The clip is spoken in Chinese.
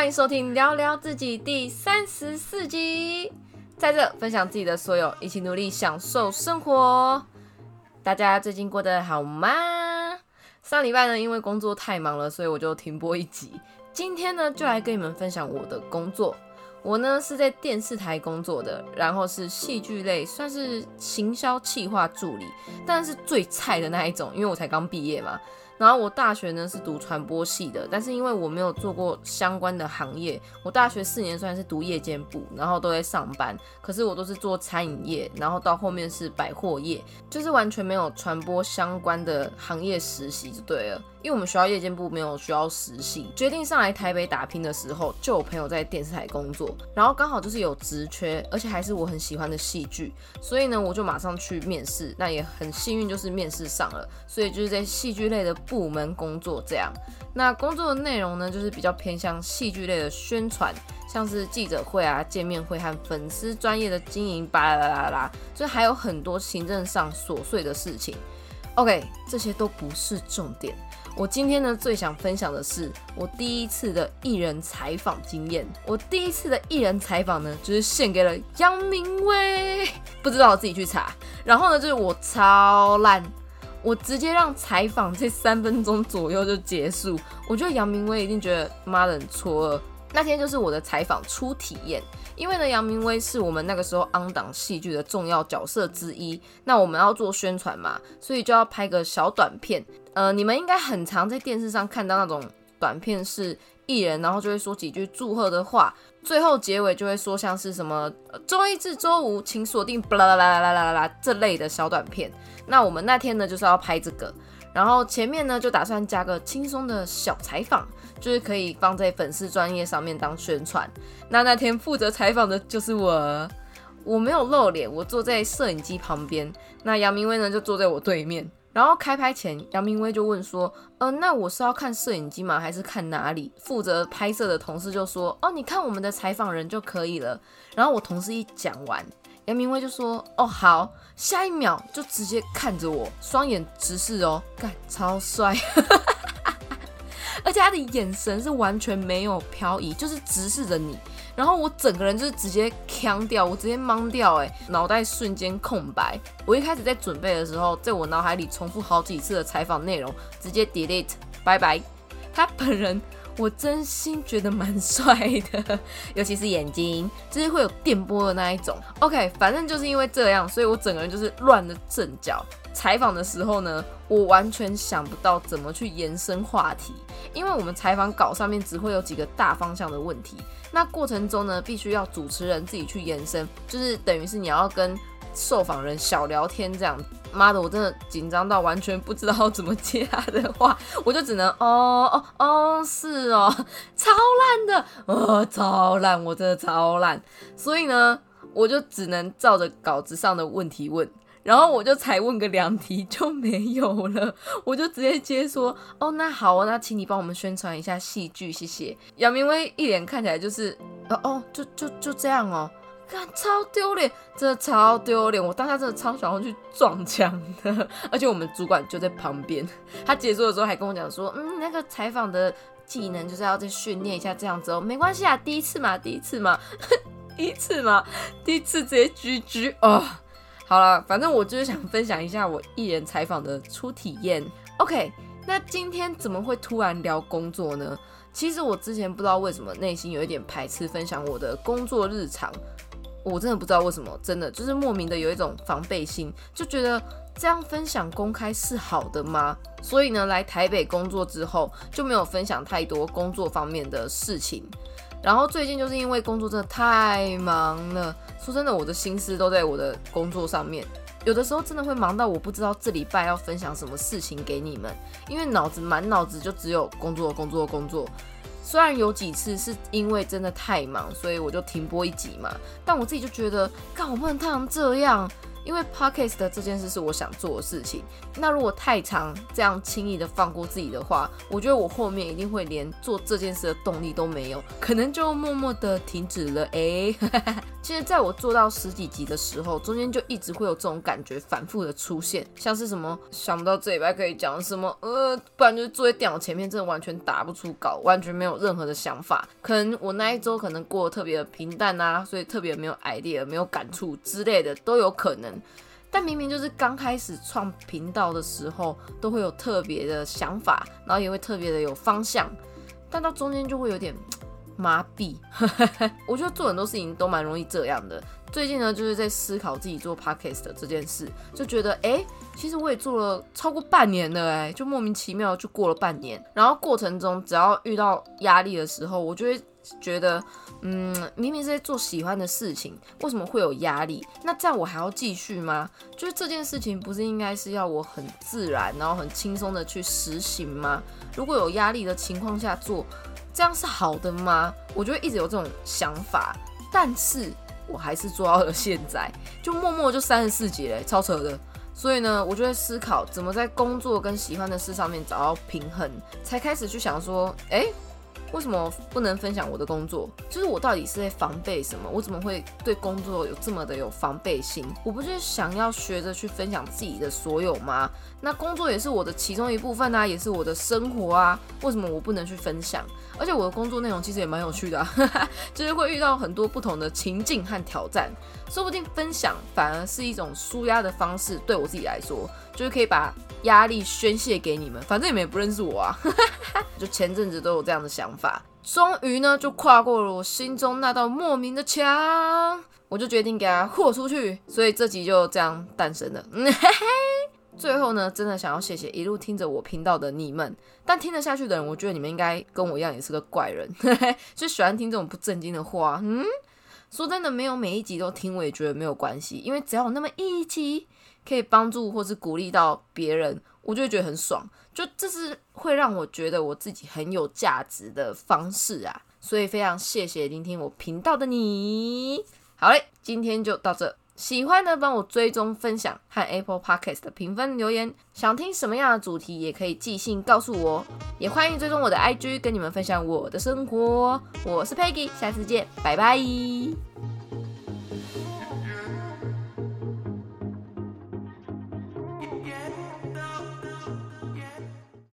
欢迎收听《聊聊自己》第三十四集，在这分享自己的所有，一起努力享受生活。大家最近过得好吗？上礼拜呢，因为工作太忙了，所以我就停播一集。今天呢，就来跟你们分享我的工作。我呢是在电视台工作的，然后是戏剧类，算是行销企划助理，但是最菜的那一种，因为我才刚毕业嘛。然后我大学呢是读传播系的，但是因为我没有做过相关的行业，我大学四年虽然是读夜间部，然后都在上班，可是我都是做餐饮业，然后到后面是百货业，就是完全没有传播相关的行业实习就对了。因为我们学校夜间部没有需要实习，决定上来台北打拼的时候，就有朋友在电视台工作，然后刚好就是有职缺，而且还是我很喜欢的戏剧，所以呢我就马上去面试，那也很幸运就是面试上了，所以就是在戏剧类的部门工作这样。那工作的内容呢，就是比较偏向戏剧类的宣传，像是记者会啊、见面会和粉丝专业的经营，巴拉拉拉，就还有很多行政上琐碎的事情。OK，这些都不是重点。我今天呢最想分享的是我第一次的艺人采访经验。我第一次的艺人采访呢，就是献给了杨明威，不知道我自己去查。然后呢，就是我超烂，我直接让采访这三分钟左右就结束。我觉得杨明威一定觉得妈的很错愕。那天就是我的采访初体验，因为呢，杨明威是我们那个时候昂档戏剧的重要角色之一。那我们要做宣传嘛，所以就要拍个小短片。呃，你们应该很常在电视上看到那种短片，是艺人，然后就会说几句祝贺的话，最后结尾就会说像是什么周一至周五请锁定，巴拉啦啦啦啦啦啦这类的小短片。那我们那天呢就是要拍这个，然后前面呢就打算加个轻松的小采访，就是可以放在粉丝专业上面当宣传。那那天负责采访的就是我，我没有露脸，我坐在摄影机旁边，那杨明威呢就坐在我对面。然后开拍前，杨明威就问说：“呃，那我是要看摄影机吗？还是看哪里？”负责拍摄的同事就说：“哦，你看我们的采访人就可以了。”然后我同事一讲完，杨明威就说：“哦，好。”下一秒就直接看着我，双眼直视哦，干超帅，而且他的眼神是完全没有漂移，就是直视着你。然后我整个人就是直接腔掉，我直接懵掉，哎，脑袋瞬间空白。我一开始在准备的时候，在我脑海里重复好几次的采访内容，直接 delete，拜拜。他本人，我真心觉得蛮帅的，尤其是眼睛，就是会有电波的那一种。OK，反正就是因为这样，所以我整个人就是乱了阵脚。采访的时候呢，我完全想不到怎么去延伸话题，因为我们采访稿上面只会有几个大方向的问题，那过程中呢，必须要主持人自己去延伸，就是等于是你要跟受访人小聊天这样。妈的，我真的紧张到完全不知道怎么接他的话，我就只能哦哦哦，是哦，超烂的，呃，超烂，我真的超烂，所以呢，我就只能照着稿子上的问题问。然后我就才问个两题就没有了，我就直接接说哦，那好，那请你帮我们宣传一下戏剧，谢谢。杨明威一脸看起来就是哦哦，就就就这样哦，超丢脸，真的超丢脸。我当下真的超想要去撞墙的，而且我们主管就在旁边，他结束的时候还跟我讲说，嗯，那个采访的技能就是要再训练一下，这样子哦，没关系啊，第一次嘛，第一次嘛，第一次嘛，第一次直接狙狙哦。好了，反正我就是想分享一下我艺人采访的初体验。OK，那今天怎么会突然聊工作呢？其实我之前不知道为什么内心有一点排斥分享我的工作日常，我真的不知道为什么，真的就是莫名的有一种防备心，就觉得这样分享公开是好的吗？所以呢，来台北工作之后就没有分享太多工作方面的事情。然后最近就是因为工作真的太忙了，说真的，我的心思都在我的工作上面。有的时候真的会忙到我不知道这礼拜要分享什么事情给你们，因为脑子满脑子就只有工作、工作、工作。虽然有几次是因为真的太忙，所以我就停播一集嘛，但我自己就觉得，干我不能太成这样。因为 podcast 这件事是我想做的事情。那如果太长这样轻易的放过自己的话，我觉得我后面一定会连做这件事的动力都没有，可能就默默的停止了。哎，其实在我做到十几集的时候，中间就一直会有这种感觉反复的出现，像是什么想不到这礼拜可以讲什么，呃，不然就是坐在电脑前面真的完全打不出稿，完全没有任何的想法。可能我那一周可能过得特别的平淡啊，所以特别没有 idea，没有感触之类的都有可能。但明明就是刚开始创频道的时候，都会有特别的想法，然后也会特别的有方向，但到中间就会有点麻痹。我觉得做很多事情都蛮容易这样的。最近呢，就是在思考自己做 podcast 这件事，就觉得哎，其实我也做了超过半年了，哎，就莫名其妙就过了半年。然后过程中，只要遇到压力的时候，我就会觉得。嗯，明明是在做喜欢的事情，为什么会有压力？那这样我还要继续吗？就是这件事情不是应该是要我很自然，然后很轻松的去实行吗？如果有压力的情况下做，这样是好的吗？我就会一直有这种想法，但是我还是做到了现在，就默默就三十四集嘞，超扯的。所以呢，我就会思考怎么在工作跟喜欢的事上面找到平衡，才开始去想说，哎。为什么不能分享我的工作？就是我到底是在防备什么？我怎么会对工作有这么的有防备心？我不是想要学着去分享自己的所有吗？那工作也是我的其中一部分啊，也是我的生活啊。为什么我不能去分享？而且我的工作内容其实也蛮有趣的，就是会遇到很多不同的情境和挑战。说不定分享反而是一种舒压的方式。对我自己来说，就是可以把。压力宣泄给你们，反正你们也不认识我啊。就前阵子都有这样的想法，终于呢就跨过了我心中那道莫名的墙，我就决定给它豁出去。所以这集就这样诞生了。最后呢，真的想要谢谢一路听着我频道的你们，但听得下去的人，我觉得你们应该跟我一样也是个怪人，就喜欢听这种不正经的话。嗯，说真的，没有每一集都听，我也觉得没有关系，因为只要有那么一集。可以帮助或是鼓励到别人，我就会觉得很爽。就这是会让我觉得我自己很有价值的方式啊！所以非常谢谢聆听我频道的你。好嘞，今天就到这。喜欢的帮我追踪、分享和 Apple Podcast 的评分留言。想听什么样的主题也可以寄信告诉我。也欢迎追踪我的 IG，跟你们分享我的生活。我是 Peggy，下次见，拜拜。